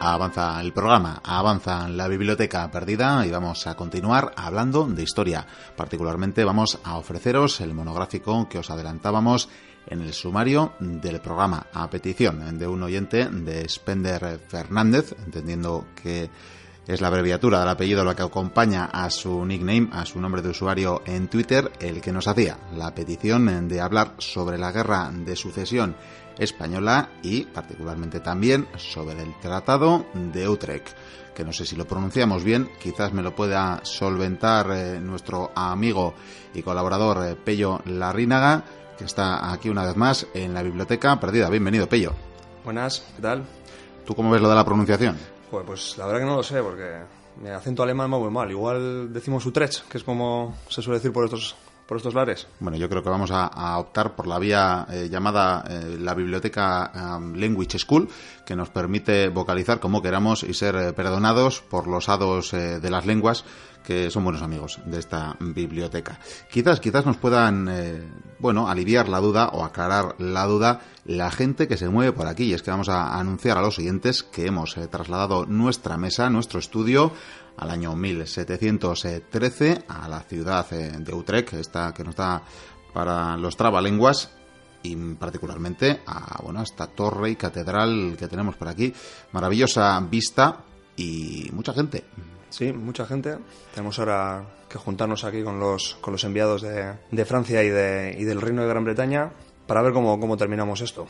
Avanza el programa, avanza la biblioteca perdida y vamos a continuar hablando de historia. Particularmente vamos a ofreceros el monográfico que os adelantábamos en el sumario del programa a petición de un oyente de Spender Fernández, entendiendo que es la abreviatura del apellido la que acompaña a su nickname, a su nombre de usuario en Twitter, el que nos hacía la petición de hablar sobre la guerra de sucesión española y particularmente también sobre el Tratado de Utrecht, que no sé si lo pronunciamos bien, quizás me lo pueda solventar eh, nuestro amigo y colaborador eh, Pello Larrínaga, que está aquí una vez más en la biblioteca perdida. Bienvenido, Pello. Buenas, ¿qué tal? ¿Tú cómo ves lo de la pronunciación? Pues, la verdad que no lo sé, porque mi acento alemán va muy mal. Igual decimos Utrecht, que es como se suele decir por estos por estos lares? Bueno, yo creo que vamos a, optar por la vía eh, llamada eh, la Biblioteca Language School, que nos permite vocalizar como queramos y ser eh, perdonados por los hados de las lenguas que son buenos amigos de esta biblioteca. Quizás, quizás nos puedan, bueno, aliviar la duda o aclarar la duda la gente que se mueve por aquí. Y es que vamos a anunciar a los oyentes que hemos trasladado nuestra mesa, nuestro estudio, al año 1713 a la ciudad eh, de Utrecht, esta que nos da para los trabalenguas y particularmente a bueno, esta torre y catedral que tenemos por aquí. Maravillosa vista y mucha gente. Sí, mucha gente. Tenemos ahora que juntarnos aquí con los, con los enviados de, de Francia y, de, y del Reino de Gran Bretaña para ver cómo, cómo terminamos esto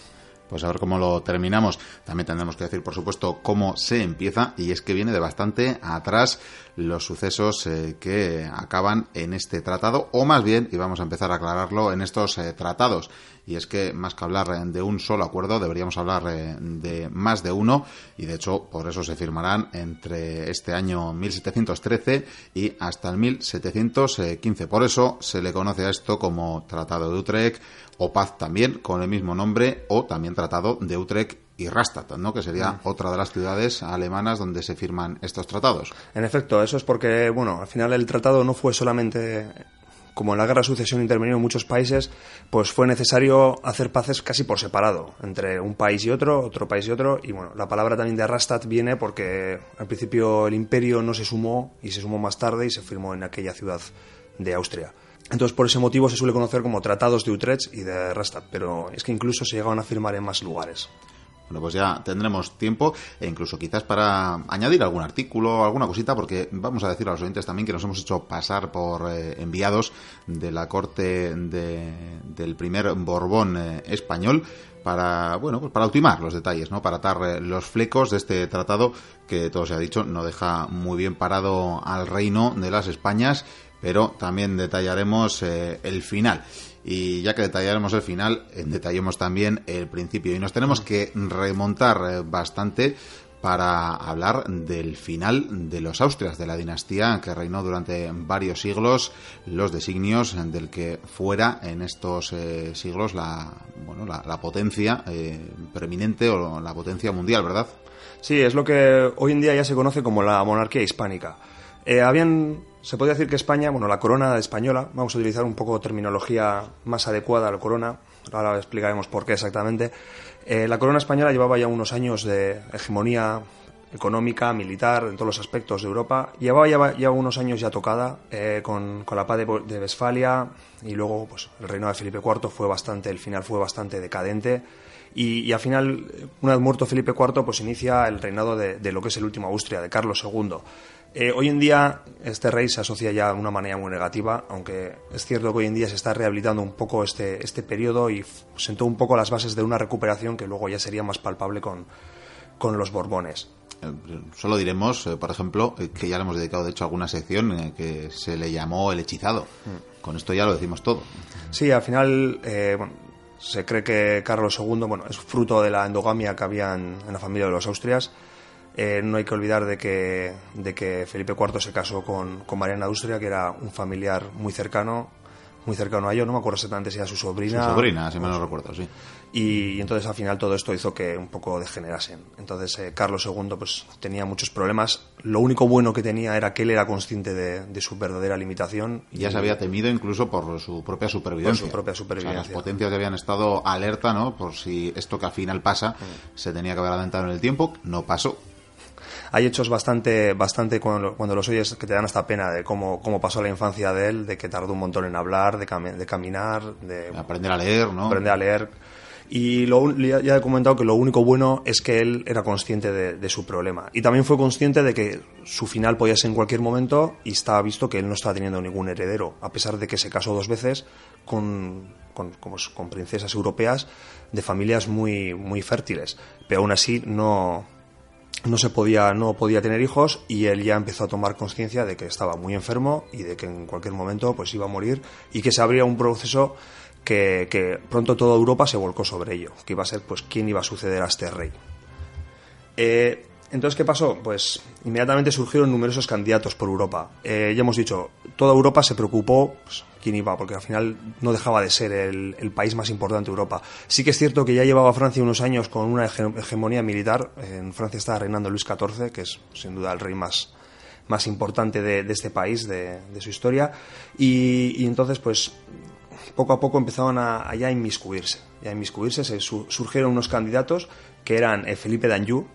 pues a ver cómo lo terminamos. También tendremos que decir, por supuesto, cómo se empieza, y es que viene de bastante atrás los sucesos eh, que acaban en este tratado, o más bien, y vamos a empezar a aclararlo, en estos eh, tratados. Y es que más que hablar eh, de un solo acuerdo, deberíamos hablar de más de uno, y de hecho, por eso se firmarán entre este año 1713 y hasta el 1715. Por eso se le conoce a esto como Tratado de Utrecht o paz también con el mismo nombre o también tratado de Utrecht y Rastatt, ¿no? que sería mm. otra de las ciudades alemanas donde se firman estos tratados. En efecto, eso es porque, bueno, al final el tratado no fue solamente como en la guerra de sucesión intervenido en muchos países, pues fue necesario hacer paces casi por separado, entre un país y otro, otro país y otro, y bueno, la palabra también de Rastatt viene porque al principio el imperio no se sumó y se sumó más tarde y se firmó en aquella ciudad de Austria. Entonces, por ese motivo se suele conocer como tratados de Utrecht y de Rastatt, pero es que incluso se llegaban a firmar en más lugares. Bueno, pues ya tendremos tiempo e incluso quizás para añadir algún artículo, alguna cosita, porque vamos a decir a los oyentes también que nos hemos hecho pasar por eh, enviados de la corte del primer Borbón eh, español para bueno pues para ultimar los detalles no para atar eh, los flecos de este tratado que todo se ha dicho no deja muy bien parado al reino de las Españas pero también detallaremos eh, el final. Y ya que detallaremos el final, eh, detallemos también el principio. Y nos tenemos que remontar eh, bastante para hablar del final de los Austrias, de la dinastía que reinó durante varios siglos, los designios del que fuera en estos siglos la, bueno, la, potencia preeminente o la potencia mundial, ¿verdad? Sí, es lo que hoy en día ya se conoce como la monarquía hispánica. habían se puede decir que España, bueno, la corona española, vamos a utilizar un poco terminología más adecuada a la corona, ahora explicaremos por qué exactamente. Eh, la corona española llevaba ya unos años de hegemonía económica, militar, en todos los aspectos de Europa. Llevaba ya, unos años ya tocada eh, con, la paz de, Westfalia y luego pues, el reino de Felipe IV fue bastante, el final fue bastante decadente. Y, al final, una vez muerto Felipe IV, pues inicia el reinado de, de lo que es el último Austria, de Carlos II. Eh, hoy en día este rey se asocia ya de una manera muy negativa, aunque es cierto que hoy en día se está rehabilitando un poco este, este periodo y sentó un poco las bases de una recuperación que luego ya sería más palpable con, los Borbones. Eh, solo diremos, eh, por ejemplo, que ya le hemos dedicado de hecho alguna sección que se le llamó el hechizado. Mm. Con esto ya lo decimos todo. Sí, al final se cree que Carlos II bueno, es fruto de la endogamia que había en la familia de los Austrias eh, no hay que olvidar de que, de que Felipe IV se casó con, con Mariana de Austria, que era un familiar muy cercano, muy cercano a ellos, no me acuerdo exactamente si era su sobrina. Su sobrina, si me lo recuerdo, sí. Y, entonces al final todo esto hizo que un poco degenerasen. Entonces eh, Carlos II pues tenía muchos problemas. Lo único bueno que tenía era que él era consciente de, su verdadera limitación. Y ya se había temido incluso por su propia supervivencia. Por su propia supervivencia. las potencias habían estado alerta, ¿no? Por si esto que al final pasa mm. se tenía que haber adelantado en el tiempo, no pasó hay hechos bastante, bastante cuando, cuando, los oyes que te dan hasta pena de cómo, cómo pasó la infancia de él, de que tardó un montón en hablar, de, de caminar, de aprender a leer, ¿no? Aprender a leer. Y lo, ya he comentado que lo único bueno es que él era consciente de, su problema. Y también fue consciente de que su final podía ser en cualquier momento y estaba visto que él no estaba teniendo ningún heredero, a pesar de que se casó dos veces con, con, con princesas europeas de familias muy, muy fértiles. Pero aún así no, no se podía no podía tener hijos y él ya empezó a tomar conciencia de que estaba muy enfermo y de que en cualquier momento pues iba a morir y que se abría un proceso que, pronto toda Europa se volcó sobre ello, que iba a ser pues quién iba a suceder a este rey. Eh, entonces, ¿qué pasó? Pues inmediatamente surgieron numerosos candidatos por Europa. Eh, ya hemos dicho, toda Europa se preocupó pues, quién iba, porque al final no dejaba de ser el, país más importante de Europa. Sí que es cierto que ya llevaba Francia unos años con una hegemonía militar. En Francia estaba reinando Luis XIV, que es sin duda el rey más, importante de, este país, de, su historia. Y, entonces, pues poco a poco empezaban a, ya inmiscuirse. Ya inmiscuirse, se surgieron unos candidatos que eran eh, Felipe d'Anjou,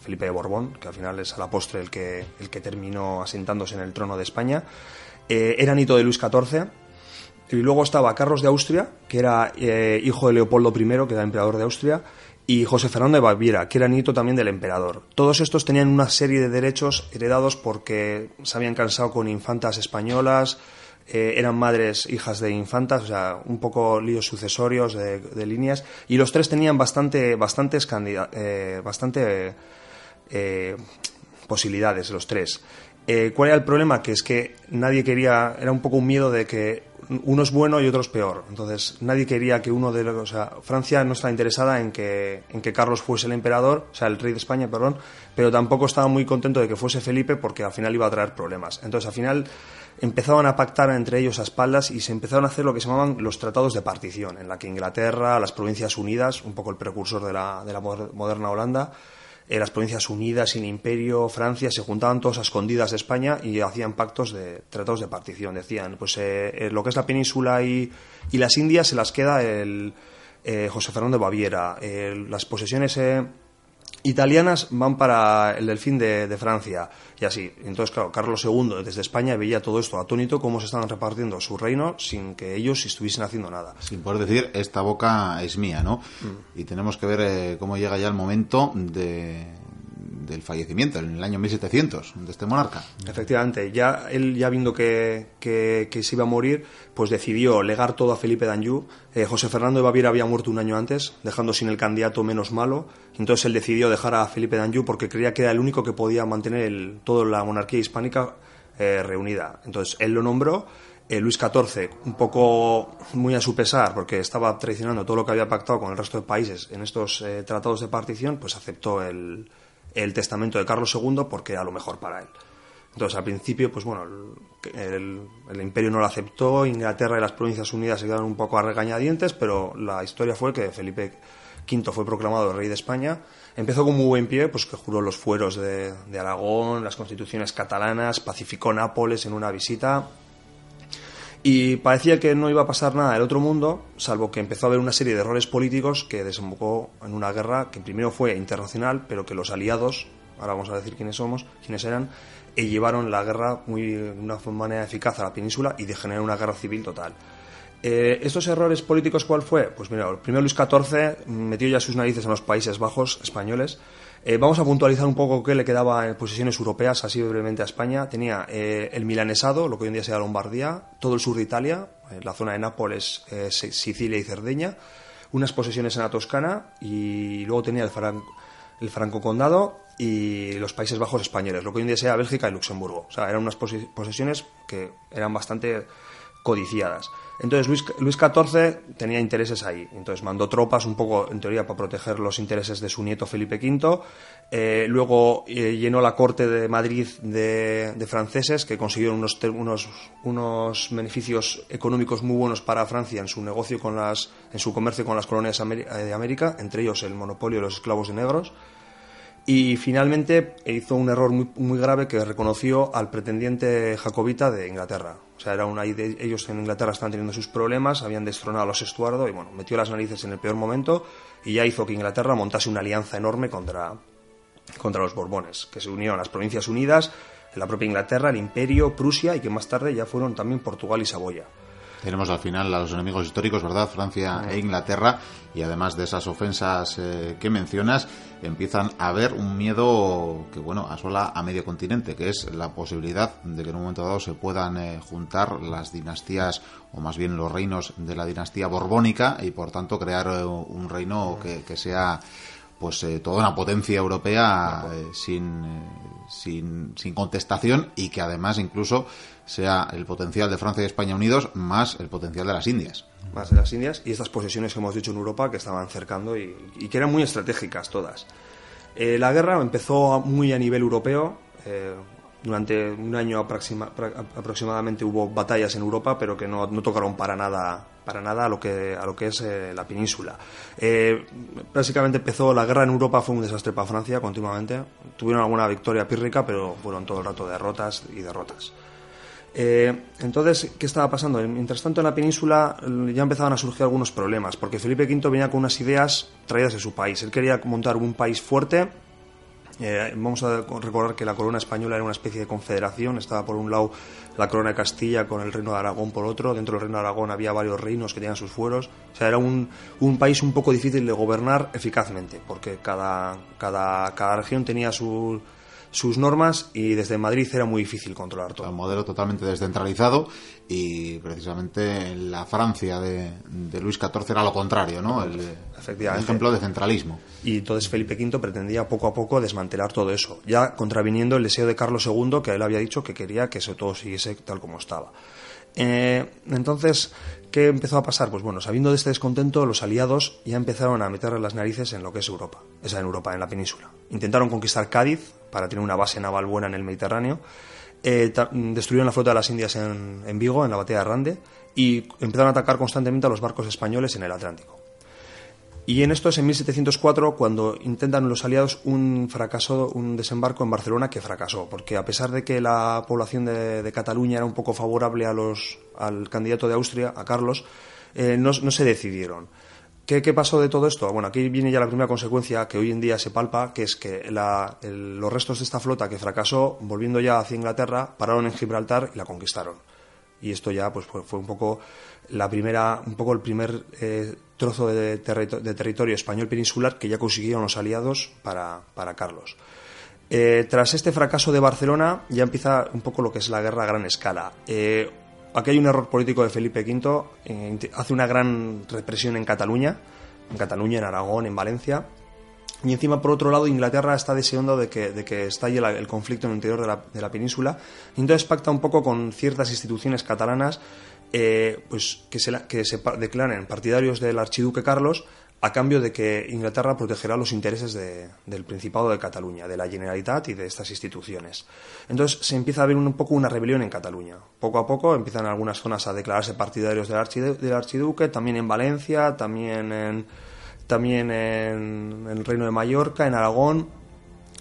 Felipe de Borbón, que al final es a la postre el que, el que terminó asentándose en el trono de España. Eh, era nieto de Luis XIV. Y luego estaba Carlos de Austria, que era eh, hijo de Leopoldo I, que era emperador de Austria, y José Fernando de Baviera, que era nieto también del emperador. Todos estos tenían una serie de derechos heredados porque se habían cansado con infantas españolas, eh, eran madres hijas de infantas, o sea, un poco líos sucesorios de, líneas, y los tres tenían bastante, bastantes eh, bastante eh, posibilidades, los tres. ¿Cuál era el problema? Que es que nadie quería, era un poco un miedo de que uno es bueno y otro es peor. Entonces, nadie quería que uno de los. O sea, Francia no estaba interesada en que, en que Carlos fuese el emperador, o sea, el rey de España, perdón, pero tampoco estaba muy contento de que fuese Felipe porque al final iba a traer problemas. Entonces, al final empezaban a pactar entre ellos a espaldas y se empezaron a hacer lo que se llamaban los tratados de partición, en la que Inglaterra, las Provincias Unidas, un poco el precursor de la, de la moderna Holanda, eh, las Provincias Unidas y el Imperio, Francia, se juntaban todos a escondidas de España y hacían pactos de tratados de partición. Decían, pues eh, eh, lo que es la península y, y, las Indias se las queda el José Fernando de Baviera, las posesiones italianas van para el delfín de, de, Francia y así. Entonces, claro, Carlos II desde España veía todo esto atónito, cómo se estaban repartiendo su reino sin que ellos estuviesen haciendo nada. Sin poder decir, esta boca es mía, ¿no? Mm. Y tenemos que ver eh, cómo llega ya el momento de, del fallecimiento, en el año 1700, de este monarca. Efectivamente, ya él ya viendo que, que, se iba a morir, pues decidió legar todo a Felipe d'Anjou. Eh, José Fernando de Baviera había muerto un año antes, dejando sin el candidato menos malo. Entonces él decidió dejar a Felipe d'Anjou porque creía que era el único que podía mantener el, toda la monarquía hispánica eh, reunida. Entonces él lo nombró. Eh, Luis XIV, un poco muy a su pesar, porque estaba traicionando todo lo que había pactado con el resto de países en estos tratados de partición, pues aceptó el, el testamento de Carlos II porque era lo mejor para él. Entonces, al principio, pues bueno, el, imperio no lo aceptó, Inglaterra y las Provincias Unidas se quedaron un poco a regañadientes, pero la historia fue que Felipe V fue proclamado rey de España. Empezó con muy buen pie, pues que juró los fueros de, de Aragón, las constituciones catalanas, pacificó Nápoles en una visita, y parecía que no iba a pasar nada del otro mundo, salvo que empezó a haber una serie de errores políticos que desembocó en una guerra que primero fue internacional, pero que los aliados, ahora vamos a decir quiénes somos, quiénes eran, y llevaron la guerra muy, de una manera eficaz a la península y degeneró una guerra civil total. Eh, ¿Estos errores políticos cuál fue? Pues mira, primero Luis XIV metió ya sus narices en los Países Bajos españoles eh, vamos a puntualizar un poco qué le quedaba en posiciones europeas, así brevemente a España. Tenía eh, el milanesado, lo que hoy en día sea Lombardía, todo el sur de Italia, eh, la zona de Nápoles, Sicilia y Cerdeña, unas posesiones en la Toscana y luego tenía el, el Franco Condado y los Países Bajos españoles, lo que hoy en día sea Bélgica y Luxemburgo. O sea, eran unas posesiones que eran bastante codiciadas. Entonces Luis, XIV tenía intereses ahí, entonces mandó tropas un poco, en teoría, para proteger los intereses de su nieto Felipe V. Eh, luego eh, llenó la corte de Madrid de, franceses que consiguieron unos, unos, unos, beneficios económicos muy buenos para Francia en su negocio con las, en su comercio con las colonias de América, entre ellos el monopolio de los esclavos de negros. Y finalmente hizo un error muy, muy grave que reconoció al pretendiente jacobita de Inglaterra. O sea, era una, ellos en Inglaterra estaban teniendo sus problemas, habían destronado a los Estuardo y bueno, metió las narices en el peor momento y ya hizo que Inglaterra montase una alianza enorme contra, contra los Borbones, que se unieron las Provincias Unidas, la propia Inglaterra, el Imperio, Prusia y que más tarde ya fueron también Portugal y Saboya. Tenemos al final a los enemigos históricos, ¿verdad? Francia e Inglaterra. Y además de esas ofensas eh, que mencionas, empiezan a haber un miedo que, bueno, asola a medio continente, que es la posibilidad de que en un momento dado se puedan eh, juntar las dinastías, o más bien los reinos de la dinastía borbónica, y por tanto crear eh, un reino que, sea pues toda una potencia europea sin, sin, sin contestación y que además incluso sea el potencial de Francia y España unidos más el potencial de las Indias. Más de las Indias y estas posesiones que hemos dicho en Europa que estaban cercando y, que eran muy estratégicas todas. Eh, la guerra empezó muy a nivel europeo. Eh, durante un año aproximadamente hubo batallas en Europa, pero que no, tocaron para nada, para nada a lo que, a lo que es eh, la península. básicamente empezó la guerra en Europa, fue un desastre para Francia continuamente. Tuvieron alguna victoria pírrica, pero fueron todo el rato derrotas y derrotas. Eh, entonces, ¿qué estaba pasando? Mientras tanto, en la península eh, ya empezaban a surgir algunos problemas, porque Felipe V venía con unas ideas traídas de su país. Él quería montar un país fuerte. Eh, vamos a recordar que la corona española era una especie de confederación. Estaba por un lado la corona de Castilla con el reino de Aragón por otro. Dentro del reino de Aragón había varios reinos que tenían sus fueros. O sea, era un, un país un poco difícil de gobernar eficazmente, porque cada, cada, cada región tenía su sus normas y desde Madrid era muy difícil controlar todo. Un modelo totalmente descentralizado y precisamente la Francia de, Luis XIV era lo contrario, ¿no? El, ejemplo de centralismo. Y entonces Felipe V pretendía poco a poco desmantelar todo eso, ya contraviniendo el deseo de Carlos II, que él había dicho que quería que eso todo siguiese tal como estaba. Eh, entonces, ¿qué empezó a pasar? Pues bueno, sabiendo de este descontento, los aliados ya empezaron a meter las narices en lo que es Europa, esa en Europa, en la península. Intentaron conquistar Cádiz para tener una base naval buena en el Mediterráneo. Eh, destruyeron la flota de las Indias en, Vigo, en la batalla de Rande, y empezaron a atacar constantemente a los barcos españoles en el Atlántico. Y en esto es en 1704 cuando intentan los aliados un fracaso, un desembarco en Barcelona que fracasó, porque a pesar de que la población de, Cataluña era un poco favorable a los, al candidato de Austria, a Carlos, eh, no, se decidieron. ¿Qué, pasó de todo esto? Bueno, aquí viene ya la primera consecuencia que hoy en día se palpa, que es que los restos de esta flota que fracasó, volviendo ya hacia Inglaterra, pararon en Gibraltar y la conquistaron. Y esto ya pues, fue, un poco la primera, un poco el primer eh, trozo de, territorio español peninsular que ya consiguieron los aliados para, Carlos. Eh, tras este fracaso de Barcelona ya empieza un poco lo que es la guerra a gran escala. Eh, aquí hay un error político de Felipe V, eh, hace una gran represión en Cataluña, en Cataluña, en Aragón, en Valencia, y encima, por otro lado, Inglaterra está deseando de que, de que estalle el conflicto en el interior de la, de la, península. Y entonces pacta un poco con ciertas instituciones catalanas eh, pues que se, que se declaren partidarios del archiduque Carlos a cambio de que Inglaterra protegerá los intereses del Principado de Cataluña, de la Generalitat y de estas instituciones. Entonces se empieza a ver un poco una rebelión en Cataluña. Poco a poco empiezan algunas zonas a declararse partidarios del, archiduque, también en Valencia, también en, también en, el Reino de Mallorca, en Aragón.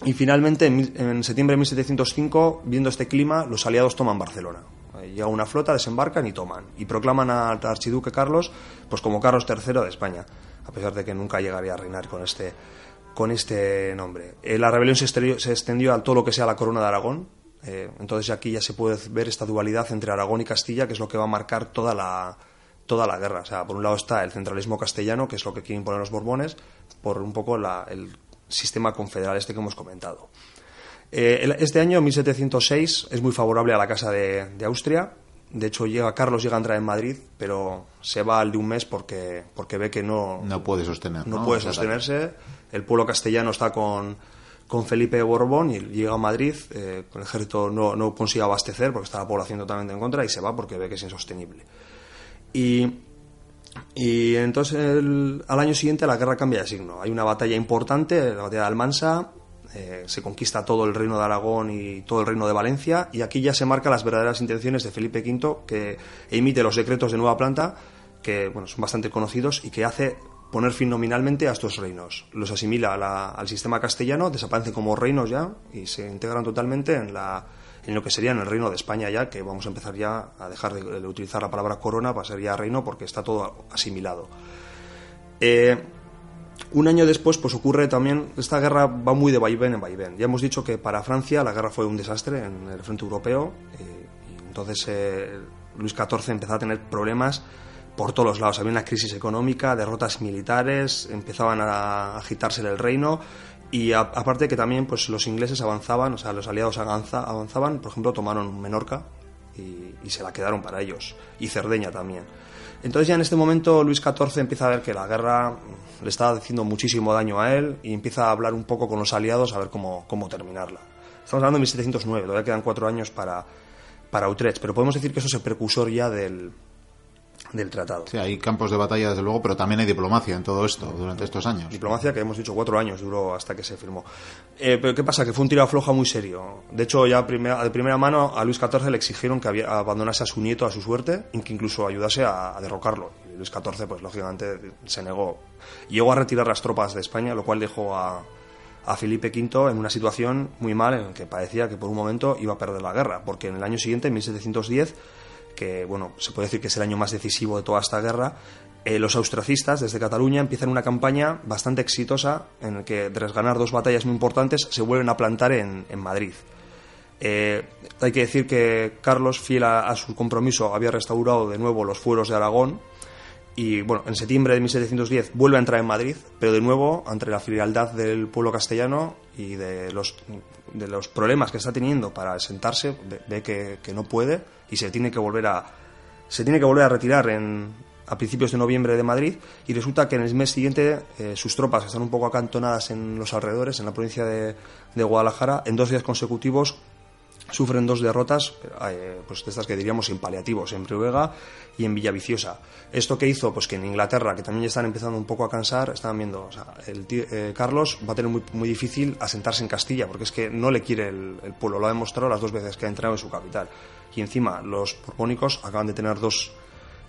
Y finalmente, en, en septiembre de 1705, viendo este clima, los aliados toman Barcelona llega una flota, desembarcan y toman. Y proclaman al archiduque Carlos pues como Carlos III de España, a pesar de que nunca llegaría a reinar con este, con este nombre. Eh, la rebelión se, se, extendió a todo lo que sea la corona de Aragón. Eh, entonces aquí ya se puede ver esta dualidad entre Aragón y Castilla, que es lo que va a marcar toda la, toda la guerra. O sea, por un lado está el centralismo castellano, que es lo que quieren poner los Borbones, por un poco el sistema confederal este que hemos comentado. Eh, este año, 1706, es muy favorable a la Casa de, Austria. De hecho, llega Carlos llega a entrar en Madrid, pero se va al de un mes porque, porque ve que no, no puede sostener. No, puede sostenerse. El pueblo castellano está con, con Felipe Borbón y llega a Madrid. Eh, el ejército no, no consigue abastecer porque está la población totalmente en contra y se va porque ve que es insostenible. Y, y entonces al año siguiente la guerra cambia de signo. Hay una batalla importante, la batalla de Almansa, eh, se conquista todo el reino de Aragón y todo el reino de Valencia y aquí ya se marcan las verdaderas intenciones de Felipe V que emite los decretos de nueva planta que bueno, son bastante conocidos y que hace poner fin nominalmente a estos reinos. Los asimila al sistema castellano, desaparecen como reinos ya y se integran totalmente en, en lo que sería en el reino de España ya, que vamos a empezar ya a dejar de, utilizar la palabra corona para ser ya reino porque está todo asimilado. Eh, Un año después, pues ocurre también, esta guerra va muy de vaivén en vaivén. Ya hemos dicho que para Francia la guerra fue un desastre en el frente europeo, y, entonces eh, Luis XIV empezó a tener problemas por todos los lados. Había una crisis económica, derrotas militares, empezaban a agitarse el reino y aparte que también pues los ingleses avanzaban, o sea, los aliados avanzaban, por ejemplo, tomaron Menorca y, y, se la quedaron para ellos, y Cerdeña también. Entonces ya en este momento Luis XIV empieza a ver que la guerra le está haciendo muchísimo daño a él y empieza a hablar un poco con los aliados a ver cómo, cómo terminarla. Estamos hablando de 1709, todavía quedan cuatro años para, para Utrecht, pero podemos decir que eso es el precursor ya del, del tratado. Sí, hay campos de batalla, desde luego, pero también hay diplomacia en todo esto durante estos años. Diplomacia que hemos dicho cuatro años duró hasta que se firmó. Eh, pero ¿qué pasa? Que fue un tiro afloja muy serio. De hecho, ya primera, de primera mano a Luis XIV le exigieron que abandonase a su nieto a su suerte y que incluso ayudase a, derrocarlo. Luis XIV, pues lógicamente, se negó. Llegó a retirar las tropas de España, lo cual dejó a, a Felipe V en una situación muy mal en la que parecía que por un momento iba a perder la guerra, porque en el año siguiente, en 1710, que bueno, se puede decir que es el año más decisivo de toda esta guerra, eh, los austracistas desde Cataluña empiezan una campaña bastante exitosa en la que tras ganar dos batallas muy importantes se vuelven a plantar en, Madrid. Eh, hay que decir que Carlos, fiel a, su compromiso, había restaurado de nuevo los fueros de Aragón y bueno, en septiembre de 1710 vuelve a entrar en Madrid, pero de nuevo, ante la frialdad del pueblo castellano y de los, de los problemas que está teniendo para sentarse, ve, que, que, no puede y se tiene que volver a, se tiene que volver a retirar en, a principios de noviembre de Madrid y resulta que en el mes siguiente eh, sus tropas están un poco acantonadas en los alrededores, en la provincia de, de Guadalajara, en dos días consecutivos sufren dos derrotas, eh, pues de estas que diríamos sin paliativos, en Priuega y en Villaviciosa. ¿Esto que hizo? Pues que en Inglaterra, que también están empezando un poco a cansar, estaban viendo, o sea, el eh, Carlos va a tener muy, muy, difícil asentarse en Castilla, porque es que no le quiere el, pueblo, lo ha demostrado las dos veces que ha entrado en su capital. Y encima los borbónicos acaban de tener dos,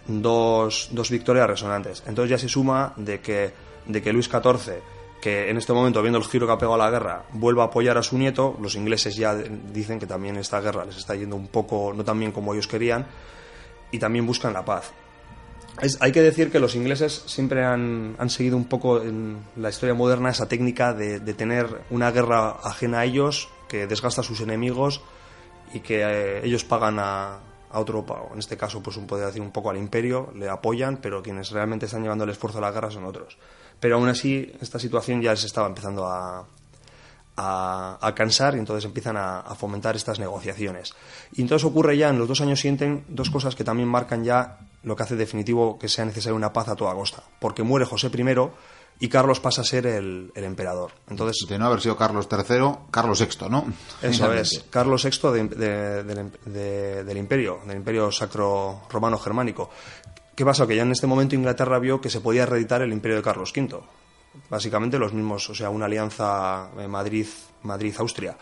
dos, dos victorias resonantes. Entonces ya se suma de que, de que Luis XIV que en este momento, viendo el giro que ha pegado la guerra, vuelva a apoyar a su nieto. Los ingleses ya dicen que también esta guerra les está yendo un poco, no tan bien como ellos querían, y también buscan la paz. hay que decir que los ingleses siempre han, seguido un poco en la historia moderna esa técnica de, tener una guerra ajena a ellos, que desgasta a sus enemigos y que eh, ellos pagan a, a otro, en este caso, pues un poder decir un poco al imperio, le apoyan, pero quienes realmente están llevando el esfuerzo a la guerra son otros. Pero aún así, esta situación ya les estaba empezando a, a, cansar y entonces empiezan a, fomentar estas negociaciones. Y entonces ocurre ya en los dos años siguientes dos cosas que también marcan ya lo que hace definitivo que sea necesaria una paz a toda costa. Porque muere José I y Carlos pasa a ser el, emperador. Entonces, de no haber sido Carlos III, Carlos VI, ¿no? Eso es, Carlos VI del imperio, del imperio sacro romano germánico. ¿Qué pasa? Que ya en este momento Inglaterra vio que se podía reeditar el imperio de Carlos V. Básicamente los mismos, o sea, una alianza eh, Madrid-Austria.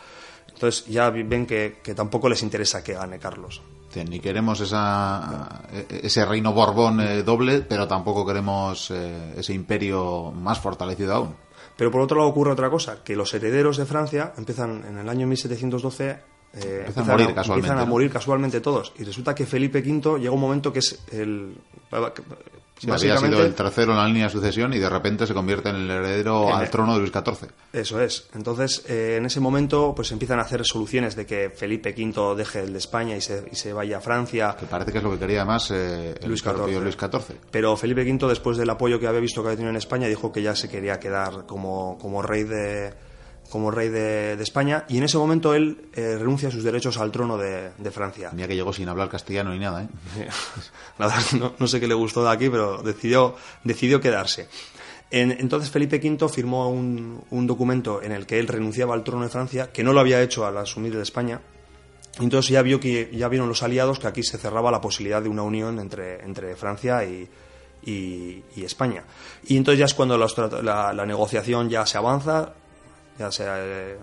Entonces ya ven que, tampoco les interesa que gane Carlos. ni queremos esa, e, ese reino Borbón eh, doble, pero tampoco queremos eh, ese imperio más fortalecido aún. Pero por otro lado ocurre otra cosa, que los herederos de Francia empiezan en el año 1712 eh, empiezan, a morir, casualmente, empiezan a morir casualmente todos. Y resulta que Felipe V llega un momento que es el. había sido el tercero en la línea de sucesión y de repente se convierte en el heredero al trono de Luis XIV. Eso es. Entonces, eh, en ese momento, pues empiezan a hacer soluciones de que Felipe V deje el de España y se, y se vaya a Francia. Que parece que es lo que quería más eh, Luis, XIV. Luis XIV. Pero Felipe V, después del apoyo que había visto que había tenido en España, dijo que ya se quería quedar como, como rey de como rey de, España y en ese momento él eh, renuncia a sus derechos al trono de, Francia. Mira que llegó sin hablar castellano ni nada, ¿eh? no, sé qué le gustó de aquí, pero decidió, decidió quedarse. entonces Felipe V firmó un, documento en el que él renunciaba al trono de Francia, que no lo había hecho al asumir de España. Entonces ya vio que ya vieron los aliados que aquí se cerraba la posibilidad de una unión entre, entre Francia y, y, España. Y entonces ya es cuando la, la negociación ya se avanza, se,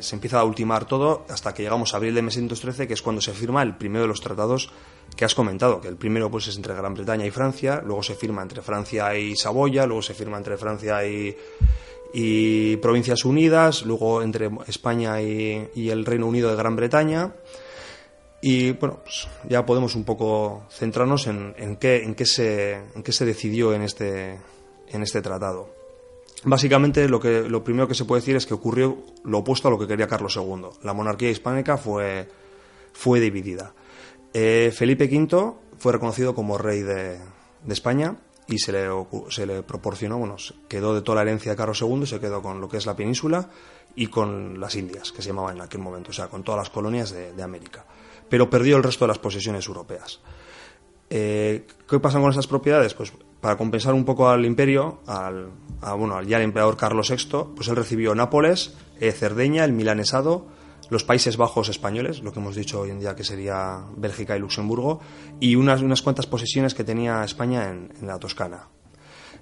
se, empieza a ultimar todo hasta que llegamos a abril de 1613, que es cuando se firma el primero de los tratados que has comentado, que el primero pues es entre Gran Bretaña y Francia, luego se firma entre Francia y Saboya, luego se firma entre Francia y, y Provincias Unidas, luego entre España y, el Reino Unido de Gran Bretaña. Y bueno, pues ya podemos un poco centrarnos en, en, qué, en, qué se, en qué se decidió en este, en este tratado. Básicamente lo, que, lo primero que se puede decir es que ocurrió lo opuesto a lo que quería Carlos II. La monarquía hispánica fue, fue dividida. Eh, Felipe V fue reconocido como rey de, de España y se le, se le proporcionó, bueno, quedó de toda la herencia de Carlos II, se quedó con lo que es la península y con las Indias, que se llamaban en aquel momento, o sea, con todas las colonias de, América. Pero perdió el resto de las posesiones europeas. Eh, ¿Qué pasa con esas propiedades? Pues para compensar un poco al imperio, al, bueno, ya emperador Carlos VI, pues él recibió Nápoles, eh, Cerdeña, el Milanesado, los Países Bajos españoles, lo que hemos dicho hoy en día que sería Bélgica y Luxemburgo, y unas, unas cuantas posesiones que tenía España en, la Toscana.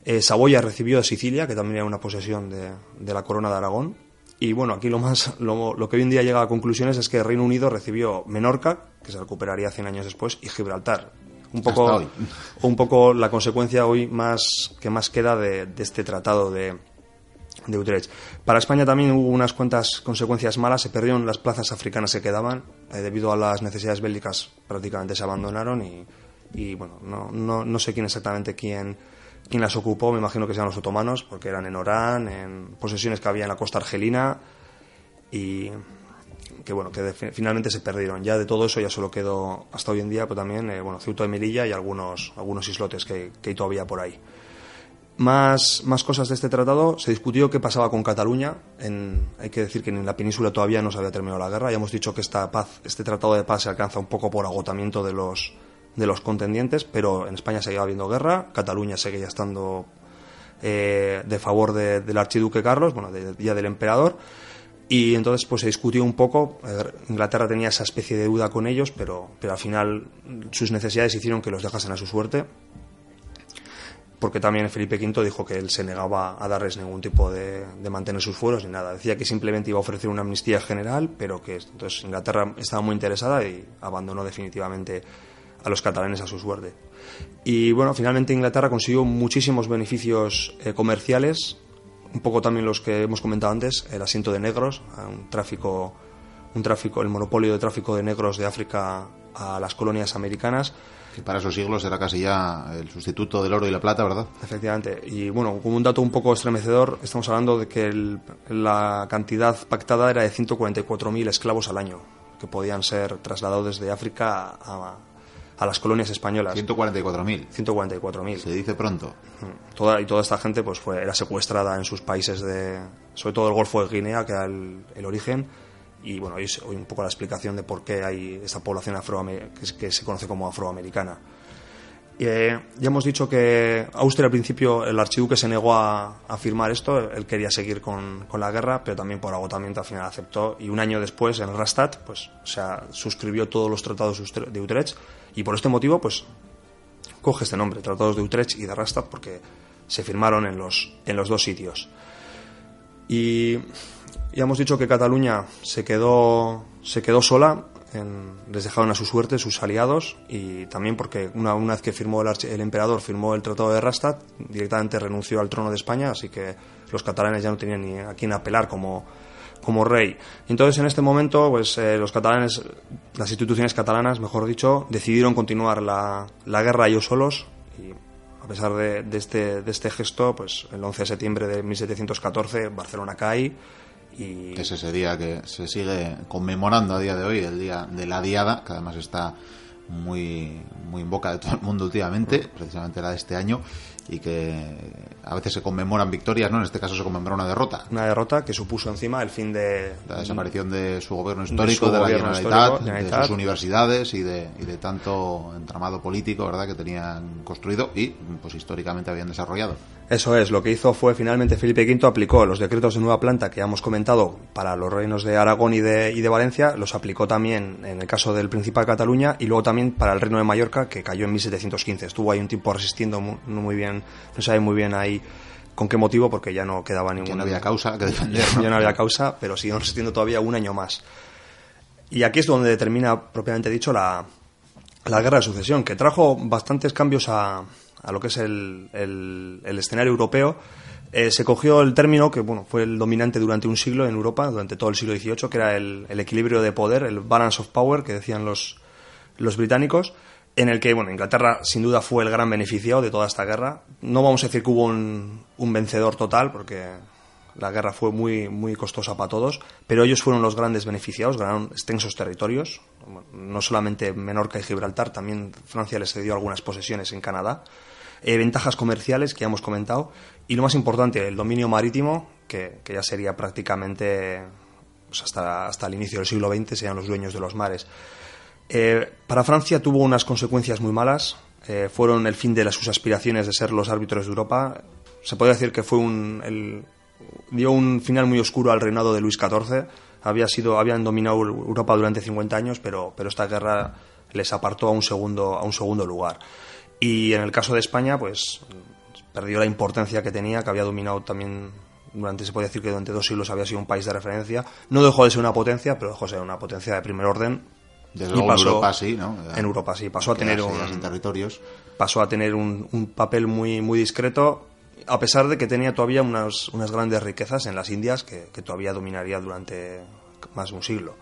Eh, Saboya recibió Sicilia, que también era una posesión de, la corona de Aragón. Y bueno, aquí lo, más, lo, que hoy en día llega a conclusiones es que Reino Unido recibió Menorca, que se recuperaría 100 años después, y Gibraltar. Un poco, un poco la consecuencia hoy más que más queda de este tratado de, de Utrecht. Para España también hubo unas cuantas consecuencias malas, se perdieron las plazas africanas que quedaban, eh, debido a las necesidades bélicas prácticamente se abandonaron y, bueno, no, no, no, sé quién exactamente quién, quién las ocupó, me imagino que sean los otomanos, porque eran en Orán, en posesiones que había en la costa argelina y que bueno, que finalmente se perdieron. Ya de todo eso ya solo quedó hasta hoy en día, pues también, eh, bueno, Ceuta de Melilla y algunos, algunos islotes que, que hay todavía por ahí más, más cosas de este tratado. Se discutió qué pasaba con Cataluña. En, hay que decir que en la península todavía no se había terminado la guerra. Ya hemos dicho que esta paz, este tratado de paz se alcanza un poco por agotamiento de los, de los contendientes, pero en España seguía habiendo guerra. Cataluña seguía estando eh, de favor del archiduque Carlos, bueno, ya del emperador. Y entonces pues se discutió un poco, Inglaterra tenía esa especie de deuda con ellos, pero, pero al final sus necesidades hicieron que los dejasen a su suerte porque también Felipe V dijo que él se negaba a darles ningún tipo de, mantener sus fueros ni nada. Decía que simplemente iba a ofrecer una amnistía general, pero que entonces Inglaterra estaba muy interesada y abandonó definitivamente a los catalanes a su suerte. Y bueno, finalmente Inglaterra consiguió muchísimos beneficios eh, comerciales, un poco también los que hemos comentado antes, el asiento de negros, un tráfico, un tráfico, el monopolio de tráfico de negros de África a las colonias americanas que para esos siglos era casi ya el sustituto del oro y la plata, ¿verdad? Efectivamente. Y bueno, como un dato un poco estremecedor, estamos hablando de que la cantidad pactada era de 144.000 esclavos al año, que podían ser trasladados desde África a, las colonias españolas. 144.000. 144.000. Se dice pronto. Mm. Toda, y toda esta gente pues fue, era secuestrada en sus países de, sobre todo el Golfo de Guinea, que era el origen, y bueno, hoy, hoy un poco la explicación de por qué hay esta población que, que se conoce como afroamericana. Eh, ya hemos dicho que Austria al principio el archiduque se negó a, firmar esto, él quería seguir con, con, la guerra, pero también por agotamiento al final aceptó. Y un año después en Rastatt pues, o sea, suscribió todos los tratados de Utrecht. Y por este motivo pues coge este nombre, tratados de Utrecht y de Rastatt porque se firmaron en los, en los dos sitios. Y ya hemos dicho que Cataluña se quedó, se quedó sola, les dejaron a su suerte sus aliados y también porque una, vez que firmó el, emperador firmó el Tratado de Rastatt, directamente renunció al trono de España, así que los catalanes ya no tenían a quién apelar como, como rey. Entonces, en este momento, pues eh, los catalanes, las instituciones catalanas, mejor dicho, decidieron continuar la, la guerra ellos solos y a pesar de, de, este, de este gesto, pues el 11 de septiembre de 1714 Barcelona cae y... Es ese día que se sigue conmemorando a día de hoy, el día de la diada, que además está muy, muy en boca de todo el mundo últimamente, mm. precisamente la de este año, y que a veces se conmemoran victorias, ¿no? En este caso se conmemora una derrota. Una derrota que supuso encima el fin de... La desaparición de su gobierno histórico, de, la Generalitat, de sus universidades y de, y de tanto entramado político, ¿verdad?, que tenían construido y, pues históricamente habían desarrollado. Eso es, lo que hizo fue finalmente Felipe V aplicó los decretos de nueva planta que ya hemos comentado para los reinos de Aragón y de, y de Valencia, los aplicó también en el caso del Principado de Cataluña y luego también para el reino de Mallorca que cayó en 1715. Estuvo ahí un tiempo resistiendo muy, muy bien, no sabe muy bien ahí con qué motivo porque ya no quedaba ningún... Que no había causa que defender. Ya no había causa, pero siguieron resistiendo todavía un año más. Y aquí es donde termina, propiamente dicho, la, la guerra de sucesión, que trajo bastantes cambios a a lo que es el, el, escenario europeo, eh, se cogió el término que bueno, fue el dominante durante un siglo en Europa, durante todo el siglo XVIII, que era el, el equilibrio de poder, el balance of power, que decían los, los británicos, en el que bueno, Inglaterra sin duda fue el gran beneficiado de toda esta guerra. No vamos a decir que hubo un, un vencedor total, porque la guerra fue muy, muy costosa para todos, pero ellos fueron los grandes beneficiados, ganaron extensos territorios, no solamente Menorca y Gibraltar, también Francia les cedió algunas posesiones en Canadá, eh, ventajas comerciales que ya hemos comentado, y lo más importante, el dominio marítimo, que, ya sería prácticamente pues hasta, hasta el inicio del siglo XX, serían los dueños de los mares. Eh, para Francia tuvo unas consecuencias muy malas. Eh, fueron el fin de sus aspiraciones de ser los árbitros de Europa. Se puede decir que fue un, dio un final muy oscuro al reinado de Luis XIV. Había sido, habían dominado Europa durante 50 años, pero, pero esta guerra les apartó a un segundo, a un segundo lugar. Y en el caso de España, pues perdió la importancia que tenía, que había dominado también durante, se puede decir que durante dos siglos había sido un país de referencia. No dejó de ser una potencia, pero dejó de ser una potencia de primer orden, desde luego en Europa sí, ¿no? En Europa sí, pasó a tener un, territorios. Pasó a tener un, papel muy, muy discreto, a pesar de que tenía todavía unas, unas grandes riquezas en las Indias que, todavía dominaría durante más de un siglo.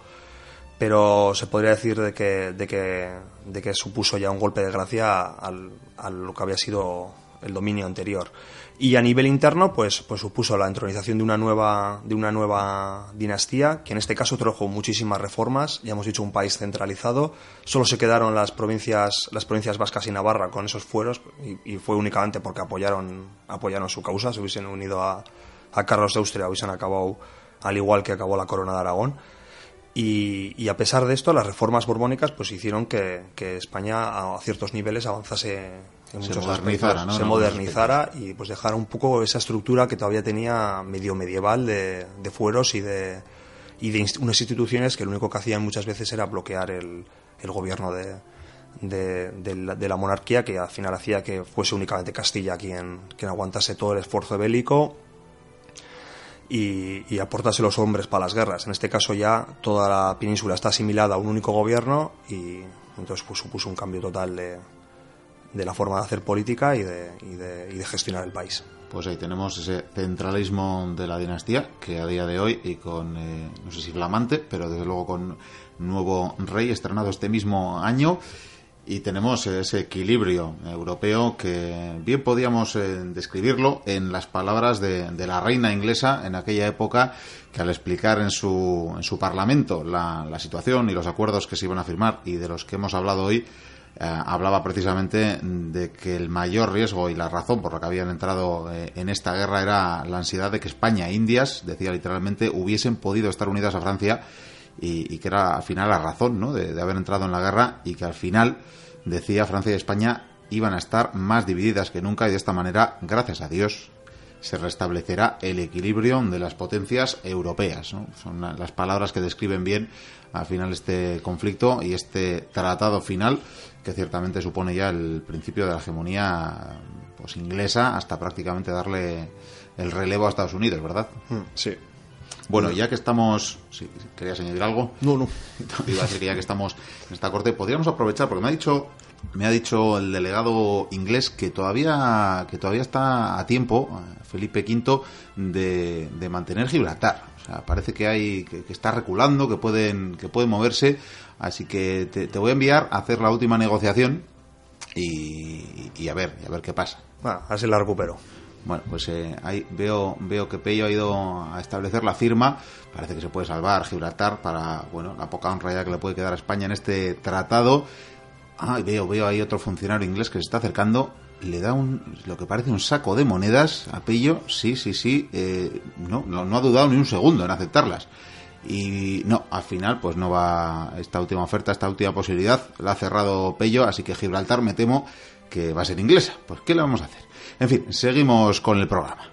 Pero se podría decir de que, de que, de que supuso ya un golpe de gracia al, a lo que había sido el dominio anterior. Y a nivel interno, pues, pues supuso la entronización de una nueva, de una nueva dinastía, que en este caso trajo muchísimas reformas. Ya hemos dicho un país centralizado. Solo se quedaron las provincias, las provincias vascas y Navarra con esos fueros, y, fue únicamente porque apoyaron, apoyaron su causa, se hubiesen unido a, a Carlos de Austria, hubiesen acabado al igual que acabó la corona de Aragón. Y, a pesar de esto, las reformas borbónicas pues hicieron que, que España a ciertos niveles avanzase se modernizara, se modernizara y pues dejara un poco esa estructura que todavía tenía medio medieval de, fueros y de, y de unas instituciones que lo único que hacían muchas veces era bloquear el, el gobierno de, de, la, monarquía, que al final hacía que fuese únicamente Castilla quien, quien aguantase todo el esfuerzo bélico y, y, aportase los hombres para las guerras. En este caso ya toda la península está asimilada a un único gobierno y entonces pues, supuso un cambio total de, de la forma de hacer política y de, y de, y de gestionar el país. Pues ahí tenemos ese centralismo de la dinastía que a día de hoy y con, eh, no sé si flamante, pero desde luego con nuevo rey estrenado este mismo año y tenemos ese equilibrio europeo que bien podíamos eh, describirlo en las palabras de, de, la reina inglesa en aquella época que al explicar en su, en su parlamento la, la situación y los acuerdos que se iban a firmar y de los que hemos hablado hoy, eh, hablaba precisamente de que el mayor riesgo y la razón por la que habían entrado eh, en esta guerra era la ansiedad de que España e Indias, decía literalmente, hubiesen podido estar unidas a Francia y, que era al final la razón ¿no? de, haber entrado en la guerra y que al final, decía, Francia y España iban a estar más divididas que nunca y de esta manera, gracias a Dios, se restablecerá el equilibrio de las potencias europeas. Son las palabras que describen bien al final este conflicto y este tratado final que ciertamente supone ya el principio de la hegemonía pues inglesa hasta prácticamente darle el relevo a Estados Unidos, ¿verdad? Hmm, sí. Bueno, ya que estamos... ¿Querías añadir algo? No, no. Iba a decir que ya que estamos en esta corte, podríamos aprovechar, porque me ha dicho me ha dicho el delegado inglés que todavía que todavía está a tiempo Felipe V de, de mantener Gibraltar o sea, parece que hay que, está reculando que pueden que pueden moverse Así que te, voy a enviar a hacer la última negociación y, a ver, a ver qué pasa. Bueno, así la recupero. Bueno, pues eh, ahí veo, veo que Pello ha ido a establecer la firma. Parece que se puede salvar Gibraltar para, bueno, la poca honra ya que le puede quedar a España en este tratado. Ah, veo, veo ahí otro funcionario inglés que se está acercando. Le da un, lo que parece un saco de monedas a Pello. Sí, sí, sí. Eh, no, no, no ha dudado ni un segundo en aceptarlas. Y no, al final, pues no va esta última oferta, esta última posibilidad, la ha cerrado Pello, así que Gibraltar me temo que va a ser inglesa. Pues, ¿qué le vamos a hacer? En fin, seguimos con el programa.